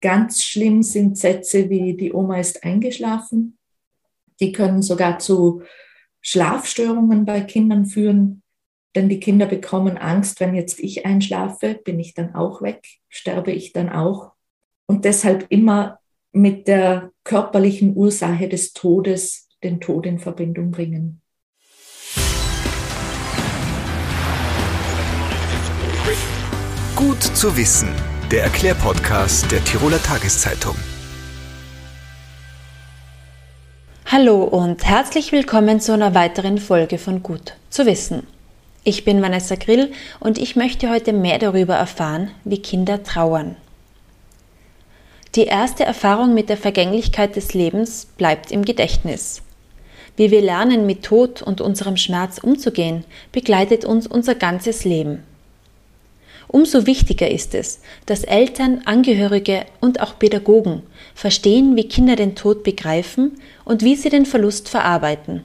Ganz schlimm sind Sätze wie die Oma ist eingeschlafen. Die können sogar zu Schlafstörungen bei Kindern führen, denn die Kinder bekommen Angst, wenn jetzt ich einschlafe, bin ich dann auch weg, sterbe ich dann auch. Und deshalb immer mit der körperlichen Ursache des Todes den Tod in Verbindung bringen. Gut zu wissen, der Erklärpodcast der Tiroler Tageszeitung. Hallo und herzlich willkommen zu einer weiteren Folge von Gut zu wissen. Ich bin Vanessa Grill und ich möchte heute mehr darüber erfahren, wie Kinder trauern. Die erste Erfahrung mit der Vergänglichkeit des Lebens bleibt im Gedächtnis. Wie wir lernen, mit Tod und unserem Schmerz umzugehen, begleitet uns unser ganzes Leben. Umso wichtiger ist es, dass Eltern, Angehörige und auch Pädagogen verstehen, wie Kinder den Tod begreifen und wie sie den Verlust verarbeiten.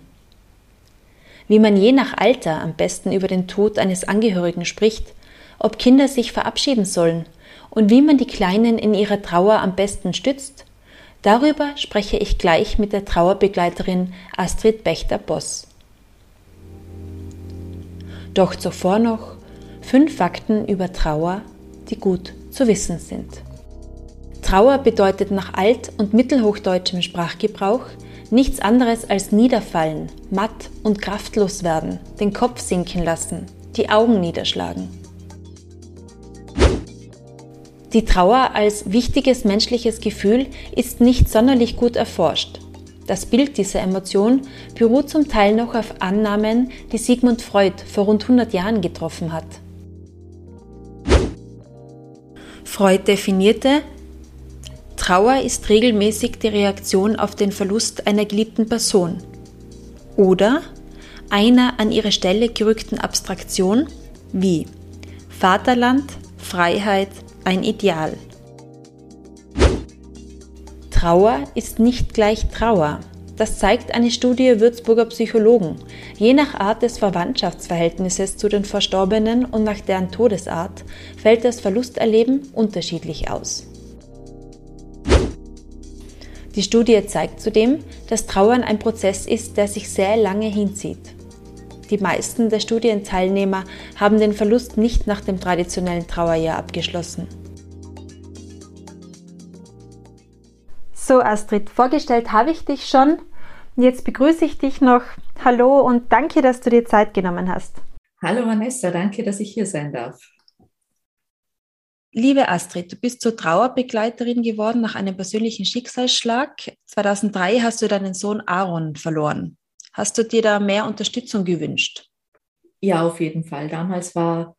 Wie man je nach Alter am besten über den Tod eines Angehörigen spricht, ob Kinder sich verabschieden sollen und wie man die Kleinen in ihrer Trauer am besten stützt, darüber spreche ich gleich mit der Trauerbegleiterin Astrid Bechter-Boss. Doch zuvor noch Fünf Fakten über Trauer, die gut zu wissen sind. Trauer bedeutet nach alt- und mittelhochdeutschem Sprachgebrauch nichts anderes als niederfallen, matt und kraftlos werden, den Kopf sinken lassen, die Augen niederschlagen. Die Trauer als wichtiges menschliches Gefühl ist nicht sonderlich gut erforscht. Das Bild dieser Emotion beruht zum Teil noch auf Annahmen, die Sigmund Freud vor rund 100 Jahren getroffen hat. Freud definierte, Trauer ist regelmäßig die Reaktion auf den Verlust einer geliebten Person oder einer an ihre Stelle gerückten Abstraktion wie Vaterland, Freiheit, ein Ideal. Trauer ist nicht gleich Trauer. Das zeigt eine Studie Würzburger Psychologen. Je nach Art des Verwandtschaftsverhältnisses zu den Verstorbenen und nach deren Todesart fällt das Verlusterleben unterschiedlich aus. Die Studie zeigt zudem, dass Trauern ein Prozess ist, der sich sehr lange hinzieht. Die meisten der Studienteilnehmer haben den Verlust nicht nach dem traditionellen Trauerjahr abgeschlossen. So, Astrid, vorgestellt habe ich dich schon. Jetzt begrüße ich dich noch. Hallo und danke, dass du dir Zeit genommen hast. Hallo Vanessa, danke, dass ich hier sein darf. Liebe Astrid, du bist zur Trauerbegleiterin geworden nach einem persönlichen Schicksalsschlag. 2003 hast du deinen Sohn Aaron verloren. Hast du dir da mehr Unterstützung gewünscht? Ja, auf jeden Fall. Damals war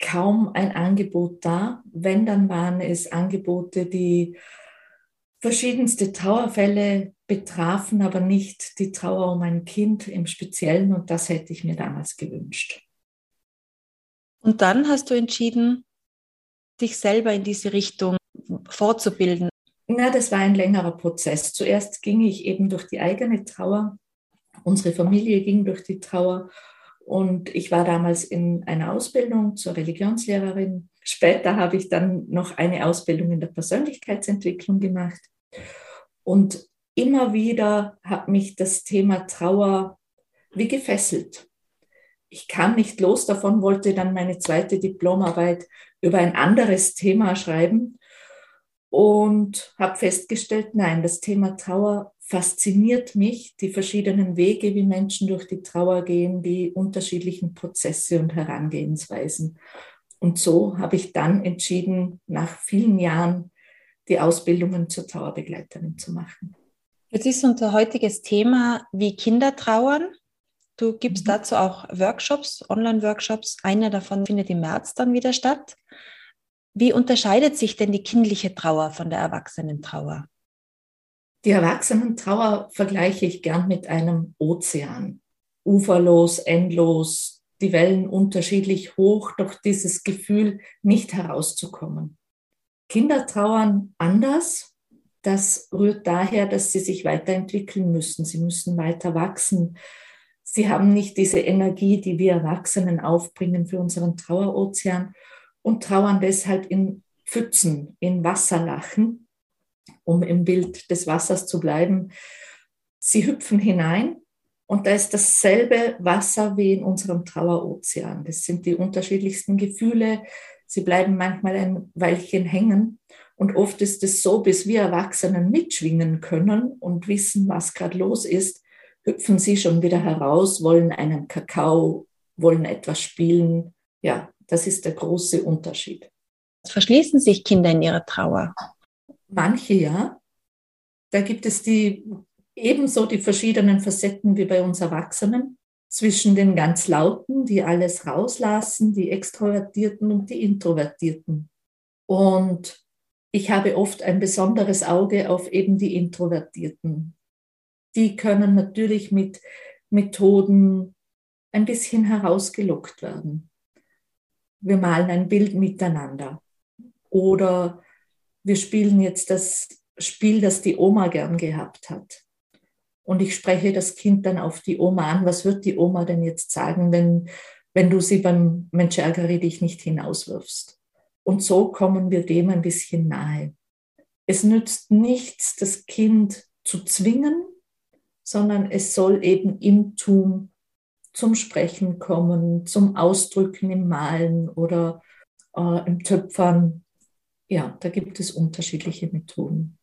kaum ein Angebot da. Wenn, dann waren es Angebote, die verschiedenste Trauerfälle betrafen, aber nicht die Trauer um ein Kind im Speziellen und das hätte ich mir damals gewünscht. Und dann hast du entschieden, dich selber in diese Richtung fortzubilden. Na, das war ein längerer Prozess. Zuerst ging ich eben durch die eigene Trauer. Unsere Familie ging durch die Trauer und ich war damals in einer Ausbildung zur Religionslehrerin Später habe ich dann noch eine Ausbildung in der Persönlichkeitsentwicklung gemacht. Und immer wieder hat mich das Thema Trauer wie gefesselt. Ich kam nicht los davon, wollte dann meine zweite Diplomarbeit über ein anderes Thema schreiben und habe festgestellt, nein, das Thema Trauer fasziniert mich, die verschiedenen Wege, wie Menschen durch die Trauer gehen, die unterschiedlichen Prozesse und Herangehensweisen. Und so habe ich dann entschieden, nach vielen Jahren die Ausbildungen zur Trauerbegleiterin zu machen. Jetzt ist unser heutiges Thema, wie Kinder trauern. Du gibst mhm. dazu auch Workshops, Online-Workshops. Einer davon findet im März dann wieder statt. Wie unterscheidet sich denn die kindliche Trauer von der Erwachsenentrauer? Die Erwachsenentrauer vergleiche ich gern mit einem Ozean. Uferlos, endlos, die Wellen unterschiedlich hoch, doch dieses Gefühl nicht herauszukommen. Kinder trauern anders. Das rührt daher, dass sie sich weiterentwickeln müssen. Sie müssen weiter wachsen. Sie haben nicht diese Energie, die wir Erwachsenen aufbringen für unseren Trauerozean und trauern deshalb in Pfützen, in Wasserlachen, um im Bild des Wassers zu bleiben. Sie hüpfen hinein und da ist dasselbe Wasser wie in unserem Trauerozean. Das sind die unterschiedlichsten Gefühle. Sie bleiben manchmal ein Weilchen hängen. Und oft ist es so, bis wir Erwachsenen mitschwingen können und wissen, was gerade los ist, hüpfen sie schon wieder heraus, wollen einen Kakao, wollen etwas spielen. Ja, das ist der große Unterschied. Verschließen sich Kinder in ihrer Trauer? Manche ja. Da gibt es die ebenso die verschiedenen Facetten wie bei uns Erwachsenen zwischen den ganz Lauten, die alles rauslassen, die Extrovertierten und die Introvertierten. Und ich habe oft ein besonderes Auge auf eben die Introvertierten. Die können natürlich mit Methoden ein bisschen herausgelockt werden. Wir malen ein Bild miteinander. Oder wir spielen jetzt das Spiel, das die Oma gern gehabt hat und ich spreche das Kind dann auf die Oma an. Was wird die Oma denn jetzt sagen, wenn, wenn du sie beim Mensch dich nicht hinauswirfst? Und so kommen wir dem ein bisschen nahe. Es nützt nichts, das Kind zu zwingen, sondern es soll eben im Tun zum Sprechen kommen, zum Ausdrücken im Malen oder äh, im Töpfern. Ja, da gibt es unterschiedliche Methoden.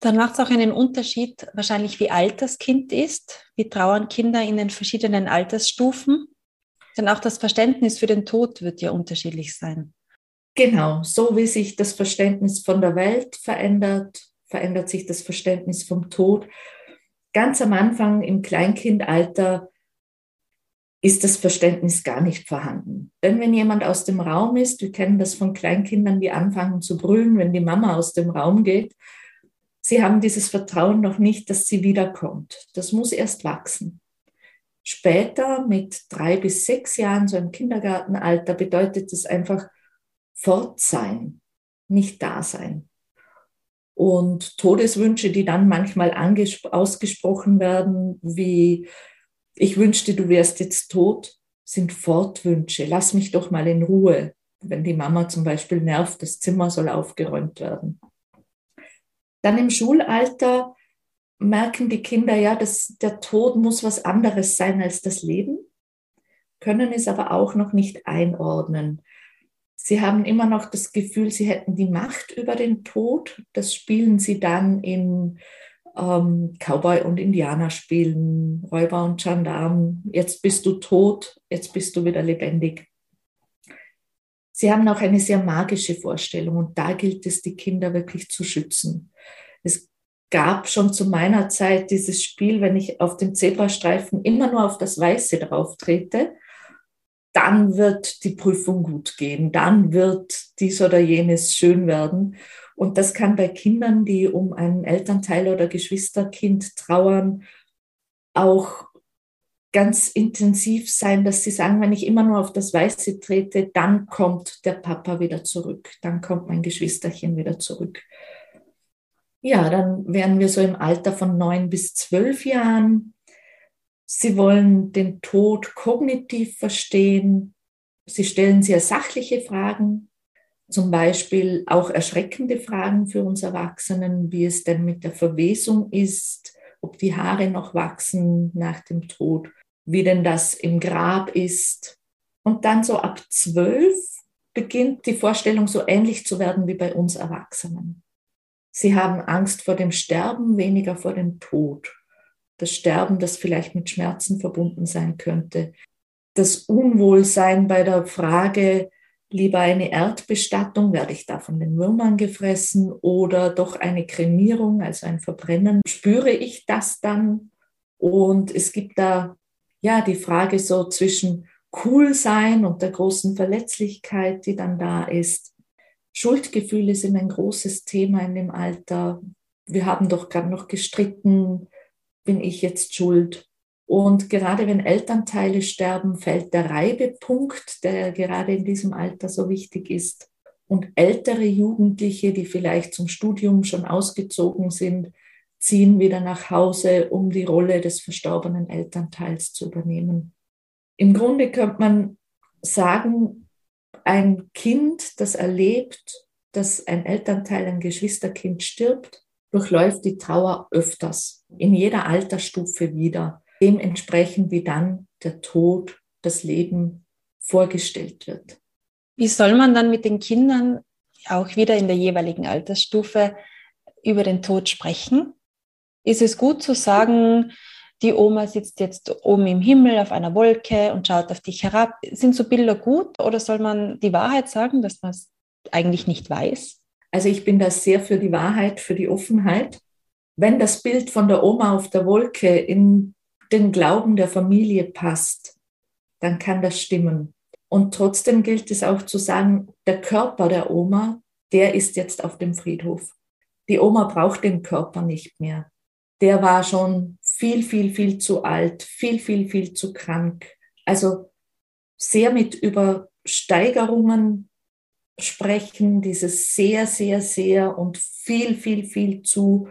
Dann macht es auch einen Unterschied, wahrscheinlich wie alt das Kind ist. Wie trauern Kinder in den verschiedenen Altersstufen? Denn auch das Verständnis für den Tod wird ja unterschiedlich sein. Genau, so wie sich das Verständnis von der Welt verändert, verändert sich das Verständnis vom Tod. Ganz am Anfang im Kleinkindalter ist das Verständnis gar nicht vorhanden. Denn wenn jemand aus dem Raum ist, wir kennen das von Kleinkindern, die anfangen zu brüllen, wenn die Mama aus dem Raum geht, sie haben dieses Vertrauen noch nicht, dass sie wiederkommt. Das muss erst wachsen. Später, mit drei bis sechs Jahren, so im Kindergartenalter, bedeutet es einfach fort sein, nicht da sein. Und Todeswünsche, die dann manchmal ausgesprochen werden, wie ich wünschte, du wärst jetzt tot, sind Fortwünsche. Lass mich doch mal in Ruhe. Wenn die Mama zum Beispiel nervt, das Zimmer soll aufgeräumt werden. Dann im Schulalter merken die Kinder ja, dass der Tod muss was anderes sein als das Leben, können es aber auch noch nicht einordnen. Sie haben immer noch das Gefühl, sie hätten die Macht über den Tod. Das spielen sie dann in ähm, Cowboy und Indianer spielen, Räuber und Gendarm. Jetzt bist du tot, jetzt bist du wieder lebendig. Sie haben auch eine sehr magische Vorstellung und da gilt es, die Kinder wirklich zu schützen. Es gab schon zu meiner Zeit dieses Spiel, wenn ich auf dem Zebrastreifen immer nur auf das Weiße drauf trete, dann wird die Prüfung gut gehen, dann wird dies oder jenes schön werden. Und das kann bei Kindern, die um einen Elternteil oder Geschwisterkind trauern, auch ganz intensiv sein, dass sie sagen, wenn ich immer nur auf das Weiße trete, dann kommt der Papa wieder zurück, dann kommt mein Geschwisterchen wieder zurück. Ja, dann wären wir so im Alter von neun bis zwölf Jahren. Sie wollen den Tod kognitiv verstehen. Sie stellen sehr sachliche Fragen, zum Beispiel auch erschreckende Fragen für uns Erwachsenen, wie es denn mit der Verwesung ist, ob die Haare noch wachsen nach dem Tod, wie denn das im Grab ist. Und dann so ab zwölf beginnt die Vorstellung so ähnlich zu werden wie bei uns Erwachsenen. Sie haben Angst vor dem Sterben, weniger vor dem Tod. Das Sterben, das vielleicht mit Schmerzen verbunden sein könnte. Das Unwohlsein bei der Frage, lieber eine Erdbestattung, werde ich da von den Würmern gefressen oder doch eine Kremierung, also ein Verbrennen, spüre ich das dann? Und es gibt da ja, die Frage so zwischen cool sein und der großen Verletzlichkeit, die dann da ist. Schuldgefühle sind ein großes Thema in dem Alter. Wir haben doch gerade noch gestritten, bin ich jetzt schuld? Und gerade wenn Elternteile sterben, fällt der Reibepunkt, der gerade in diesem Alter so wichtig ist. Und ältere Jugendliche, die vielleicht zum Studium schon ausgezogen sind, ziehen wieder nach Hause, um die Rolle des verstorbenen Elternteils zu übernehmen. Im Grunde könnte man sagen, ein Kind, das erlebt, dass ein Elternteil, ein Geschwisterkind stirbt, durchläuft die Trauer öfters, in jeder Altersstufe wieder, dementsprechend wie dann der Tod, das Leben vorgestellt wird. Wie soll man dann mit den Kindern auch wieder in der jeweiligen Altersstufe über den Tod sprechen? Ist es gut zu sagen, die Oma sitzt jetzt oben im Himmel auf einer Wolke und schaut auf dich herab. Sind so Bilder gut oder soll man die Wahrheit sagen, dass man es eigentlich nicht weiß? Also ich bin da sehr für die Wahrheit, für die Offenheit. Wenn das Bild von der Oma auf der Wolke in den Glauben der Familie passt, dann kann das stimmen. Und trotzdem gilt es auch zu sagen, der Körper der Oma, der ist jetzt auf dem Friedhof. Die Oma braucht den Körper nicht mehr. Der war schon viel, viel, viel zu alt, viel, viel, viel zu krank. Also sehr mit Übersteigerungen sprechen, dieses sehr, sehr, sehr und viel, viel, viel zu.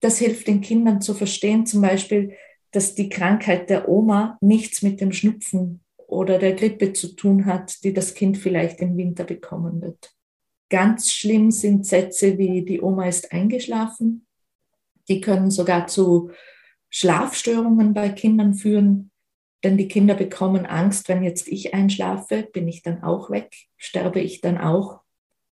Das hilft den Kindern zu verstehen, zum Beispiel, dass die Krankheit der Oma nichts mit dem Schnupfen oder der Grippe zu tun hat, die das Kind vielleicht im Winter bekommen wird. Ganz schlimm sind Sätze wie die Oma ist eingeschlafen. Die können sogar zu Schlafstörungen bei Kindern führen, denn die Kinder bekommen Angst, wenn jetzt ich einschlafe, bin ich dann auch weg, sterbe ich dann auch.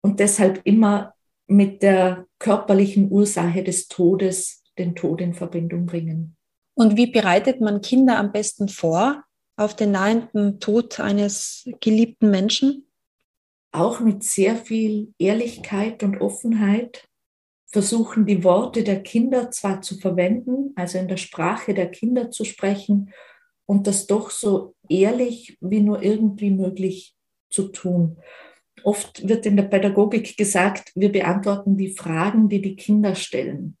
Und deshalb immer mit der körperlichen Ursache des Todes den Tod in Verbindung bringen. Und wie bereitet man Kinder am besten vor auf den nahenden Tod eines geliebten Menschen? Auch mit sehr viel Ehrlichkeit und Offenheit versuchen, die Worte der Kinder zwar zu verwenden, also in der Sprache der Kinder zu sprechen und das doch so ehrlich wie nur irgendwie möglich zu tun. Oft wird in der Pädagogik gesagt, wir beantworten die Fragen, die die Kinder stellen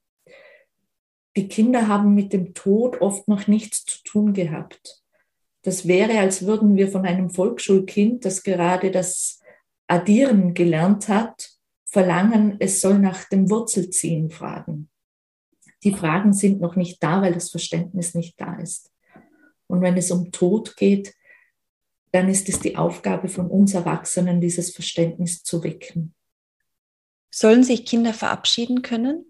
die Kinder haben mit dem Tod oft noch nichts zu tun gehabt. Das wäre, als würden wir von einem Volksschulkind, das gerade das Addieren gelernt hat, verlangen, es soll nach dem Wurzelziehen fragen. Die Fragen sind noch nicht da, weil das Verständnis nicht da ist. Und wenn es um Tod geht, dann ist es die Aufgabe von uns Erwachsenen, dieses Verständnis zu wecken. Sollen sich Kinder verabschieden können?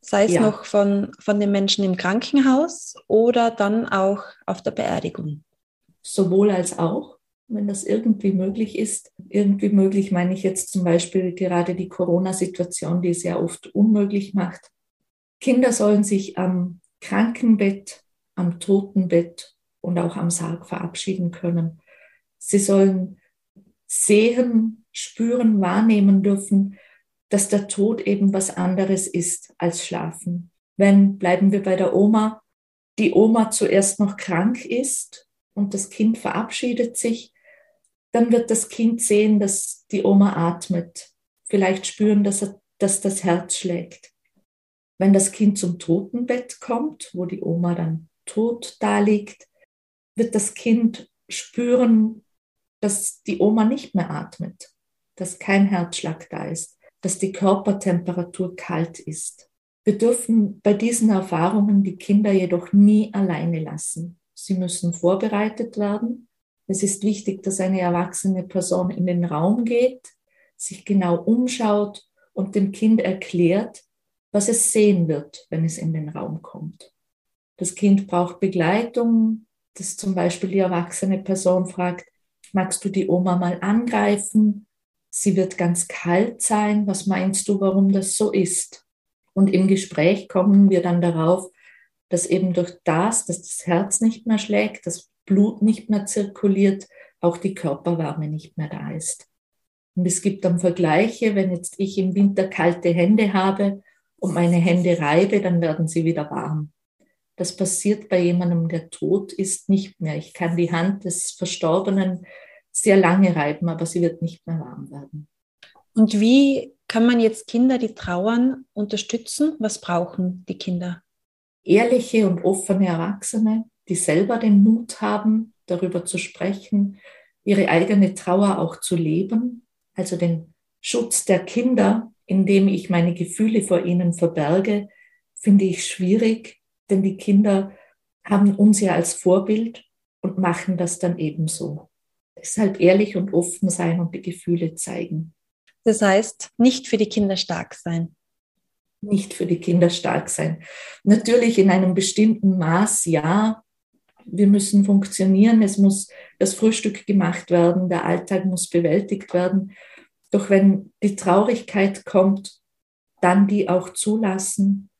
Sei es ja. noch von, von den Menschen im Krankenhaus oder dann auch auf der Beerdigung? Sowohl als auch, wenn das irgendwie möglich ist. Irgendwie möglich meine ich jetzt zum Beispiel gerade die Corona-Situation, die es ja oft unmöglich macht. Kinder sollen sich am Krankenbett, am Totenbett und auch am Sarg verabschieden können. Sie sollen sehen, spüren, wahrnehmen dürfen, dass der Tod eben was anderes ist als Schlafen. Wenn, bleiben wir bei der Oma, die Oma zuerst noch krank ist und das Kind verabschiedet sich, dann wird das Kind sehen, dass die Oma atmet, vielleicht spüren, dass, er, dass das Herz schlägt. Wenn das Kind zum Totenbett kommt, wo die Oma dann tot da liegt, wird das Kind spüren, dass die Oma nicht mehr atmet, dass kein Herzschlag da ist dass die Körpertemperatur kalt ist. Wir dürfen bei diesen Erfahrungen die Kinder jedoch nie alleine lassen. Sie müssen vorbereitet werden. Es ist wichtig, dass eine erwachsene Person in den Raum geht, sich genau umschaut und dem Kind erklärt, was es sehen wird, wenn es in den Raum kommt. Das Kind braucht Begleitung, dass zum Beispiel die erwachsene Person fragt, magst du die Oma mal angreifen? Sie wird ganz kalt sein. Was meinst du, warum das so ist? Und im Gespräch kommen wir dann darauf, dass eben durch das, dass das Herz nicht mehr schlägt, das Blut nicht mehr zirkuliert, auch die Körperwärme nicht mehr da ist. Und es gibt dann Vergleiche, wenn jetzt ich im Winter kalte Hände habe und meine Hände reibe, dann werden sie wieder warm. Das passiert bei jemandem, der tot ist, nicht mehr. Ich kann die Hand des Verstorbenen sehr lange reiben, aber sie wird nicht mehr warm werden. Und wie kann man jetzt Kinder, die trauern, unterstützen? Was brauchen die Kinder? Ehrliche und offene Erwachsene, die selber den Mut haben, darüber zu sprechen, ihre eigene Trauer auch zu leben, also den Schutz der Kinder, indem ich meine Gefühle vor ihnen verberge, finde ich schwierig, denn die Kinder haben uns ja als Vorbild und machen das dann ebenso. Deshalb ehrlich und offen sein und die Gefühle zeigen. Das heißt, nicht für die Kinder stark sein. Nicht für die Kinder stark sein. Natürlich in einem bestimmten Maß, ja. Wir müssen funktionieren, es muss das Frühstück gemacht werden, der Alltag muss bewältigt werden. Doch wenn die Traurigkeit kommt, dann die auch zulassen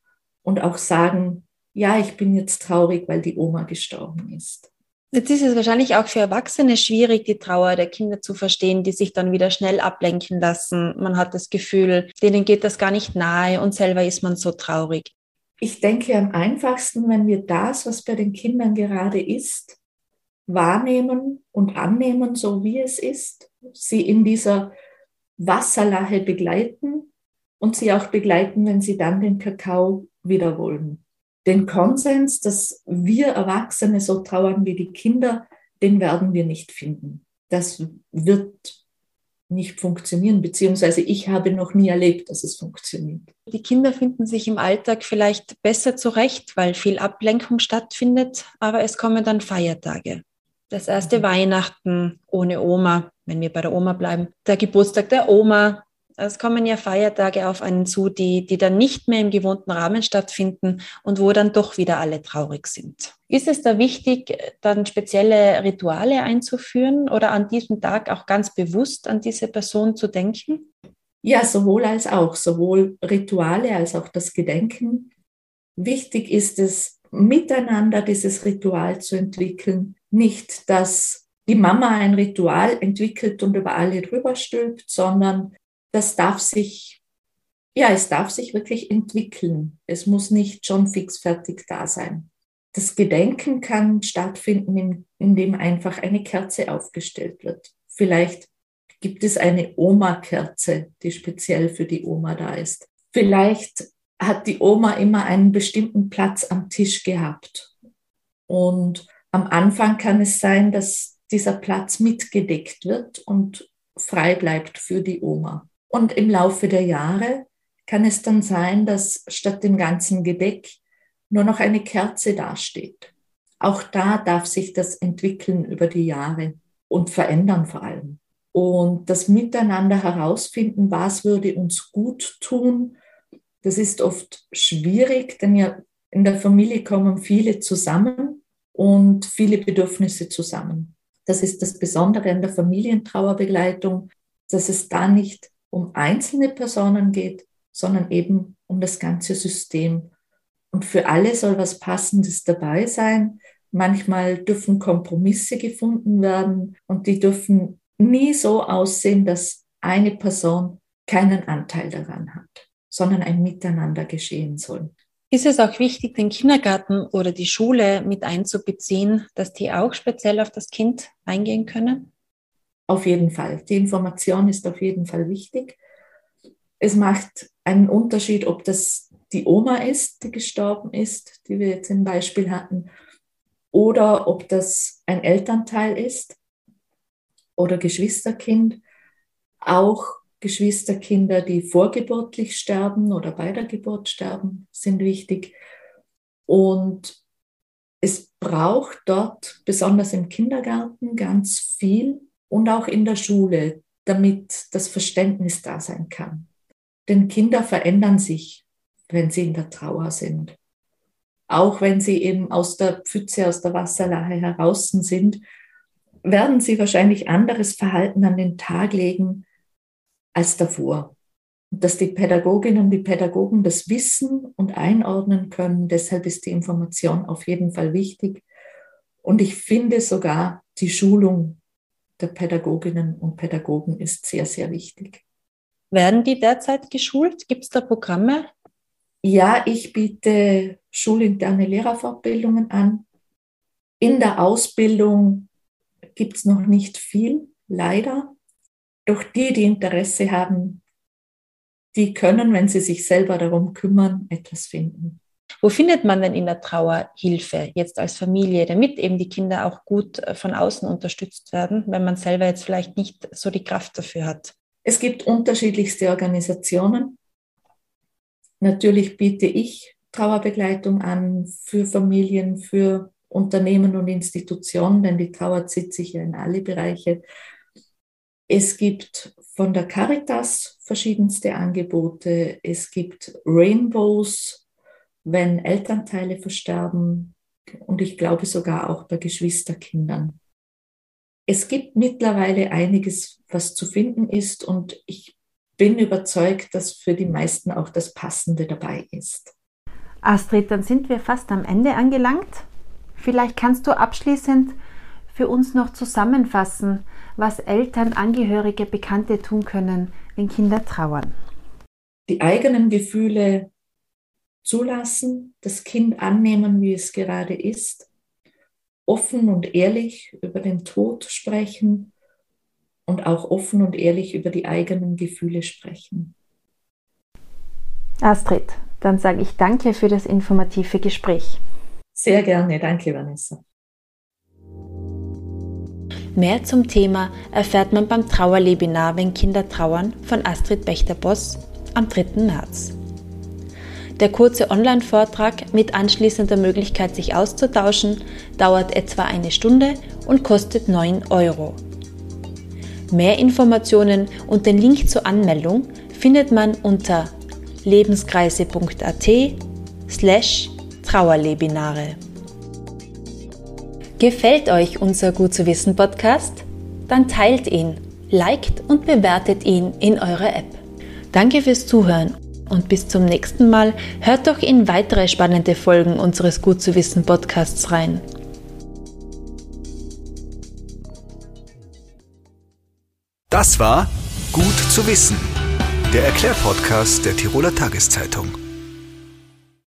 und auch sagen, ja, ich bin jetzt traurig, weil die Oma gestorben ist. Jetzt ist es wahrscheinlich auch für Erwachsene schwierig, die Trauer der Kinder zu verstehen, die sich dann wieder schnell ablenken lassen. Man hat das Gefühl, denen geht das gar nicht nahe und selber ist man so traurig. Ich denke am einfachsten, wenn wir das, was bei den Kindern gerade ist, wahrnehmen und annehmen, so wie es ist, sie in dieser Wasserlache begleiten und sie auch begleiten, wenn sie dann den Kakao wieder wollen den Konsens, dass wir Erwachsene so trauern wie die Kinder, den werden wir nicht finden. Das wird nicht funktionieren, beziehungsweise ich habe noch nie erlebt, dass es funktioniert. Die Kinder finden sich im Alltag vielleicht besser zurecht, weil viel Ablenkung stattfindet, aber es kommen dann Feiertage. Das erste mhm. Weihnachten ohne Oma, wenn wir bei der Oma bleiben, der Geburtstag der Oma, es kommen ja Feiertage auf einen zu, die, die dann nicht mehr im gewohnten Rahmen stattfinden und wo dann doch wieder alle traurig sind. Ist es da wichtig, dann spezielle Rituale einzuführen oder an diesem Tag auch ganz bewusst an diese Person zu denken? Ja, sowohl als auch, sowohl Rituale als auch das Gedenken. Wichtig ist es, miteinander dieses Ritual zu entwickeln. Nicht, dass die Mama ein Ritual entwickelt und über alle drüber stülpt, sondern das darf sich, ja, es darf sich wirklich entwickeln. Es muss nicht schon fix fertig da sein. Das Gedenken kann stattfinden, indem einfach eine Kerze aufgestellt wird. Vielleicht gibt es eine Oma-Kerze, die speziell für die Oma da ist. Vielleicht hat die Oma immer einen bestimmten Platz am Tisch gehabt. Und am Anfang kann es sein, dass dieser Platz mitgedeckt wird und frei bleibt für die Oma. Und im Laufe der Jahre kann es dann sein, dass statt dem ganzen Gedeck nur noch eine Kerze dasteht. Auch da darf sich das entwickeln über die Jahre und verändern vor allem. Und das Miteinander herausfinden, was würde uns gut tun, das ist oft schwierig, denn ja in der Familie kommen viele zusammen und viele Bedürfnisse zusammen. Das ist das Besondere an der Familientrauerbegleitung, dass es da nicht um einzelne Personen geht, sondern eben um das ganze System. Und für alle soll was Passendes dabei sein. Manchmal dürfen Kompromisse gefunden werden und die dürfen nie so aussehen, dass eine Person keinen Anteil daran hat, sondern ein Miteinander geschehen soll. Ist es auch wichtig, den Kindergarten oder die Schule mit einzubeziehen, dass die auch speziell auf das Kind eingehen können? Auf jeden Fall. Die Information ist auf jeden Fall wichtig. Es macht einen Unterschied, ob das die Oma ist, die gestorben ist, die wir jetzt im Beispiel hatten, oder ob das ein Elternteil ist oder Geschwisterkind. Auch Geschwisterkinder, die vorgeburtlich sterben oder bei der Geburt sterben, sind wichtig. Und es braucht dort, besonders im Kindergarten, ganz viel und auch in der Schule, damit das Verständnis da sein kann. Denn Kinder verändern sich, wenn sie in der Trauer sind. Auch wenn sie eben aus der Pfütze, aus der Wasserlache heraus sind, werden sie wahrscheinlich anderes Verhalten an den Tag legen als davor. Und dass die Pädagoginnen und die Pädagogen das wissen und einordnen können, deshalb ist die Information auf jeden Fall wichtig. Und ich finde sogar die Schulung der Pädagoginnen und Pädagogen ist sehr, sehr wichtig. Werden die derzeit geschult? Gibt es da Programme? Ja, ich biete schulinterne Lehrerfortbildungen an. In der Ausbildung gibt es noch nicht viel, leider. Doch die, die Interesse haben, die können, wenn sie sich selber darum kümmern, etwas finden. Wo findet man denn in der Trauer Hilfe jetzt als Familie, damit eben die Kinder auch gut äh, von außen unterstützt werden, wenn man selber jetzt vielleicht nicht so die Kraft dafür hat? Es gibt unterschiedlichste Organisationen. Natürlich biete ich Trauerbegleitung an für Familien, für Unternehmen und Institutionen, denn die Trauer zieht sich ja in alle Bereiche. Es gibt von der Caritas verschiedenste Angebote. Es gibt Rainbows, wenn Elternteile versterben und ich glaube sogar auch bei Geschwisterkindern. Es gibt mittlerweile einiges, was zu finden ist und ich bin überzeugt, dass für die meisten auch das Passende dabei ist. Astrid, dann sind wir fast am Ende angelangt. Vielleicht kannst du abschließend für uns noch zusammenfassen, was Eltern, Angehörige, Bekannte tun können, wenn Kinder trauern. Die eigenen Gefühle zulassen, das Kind annehmen, wie es gerade ist, offen und ehrlich über den Tod sprechen und auch offen und ehrlich über die eigenen Gefühle sprechen. Astrid, dann sage ich danke für das informative Gespräch. Sehr gerne, danke Vanessa. Mehr zum Thema erfährt man beim Trauerlebinar Wenn Kinder trauern von Astrid Bechter-Boss am 3. März. Der kurze Online-Vortrag mit anschließender Möglichkeit, sich auszutauschen, dauert etwa eine Stunde und kostet 9 Euro. Mehr Informationen und den Link zur Anmeldung findet man unter lebenskreise.at slash Trauerlebinare. Gefällt euch unser Gut zu wissen Podcast? Dann teilt ihn, liked und bewertet ihn in eurer App. Danke fürs Zuhören und bis zum nächsten Mal hört doch in weitere spannende Folgen unseres Gut zu wissen Podcasts rein. Das war Gut zu wissen, der Erklärpodcast der Tiroler Tageszeitung.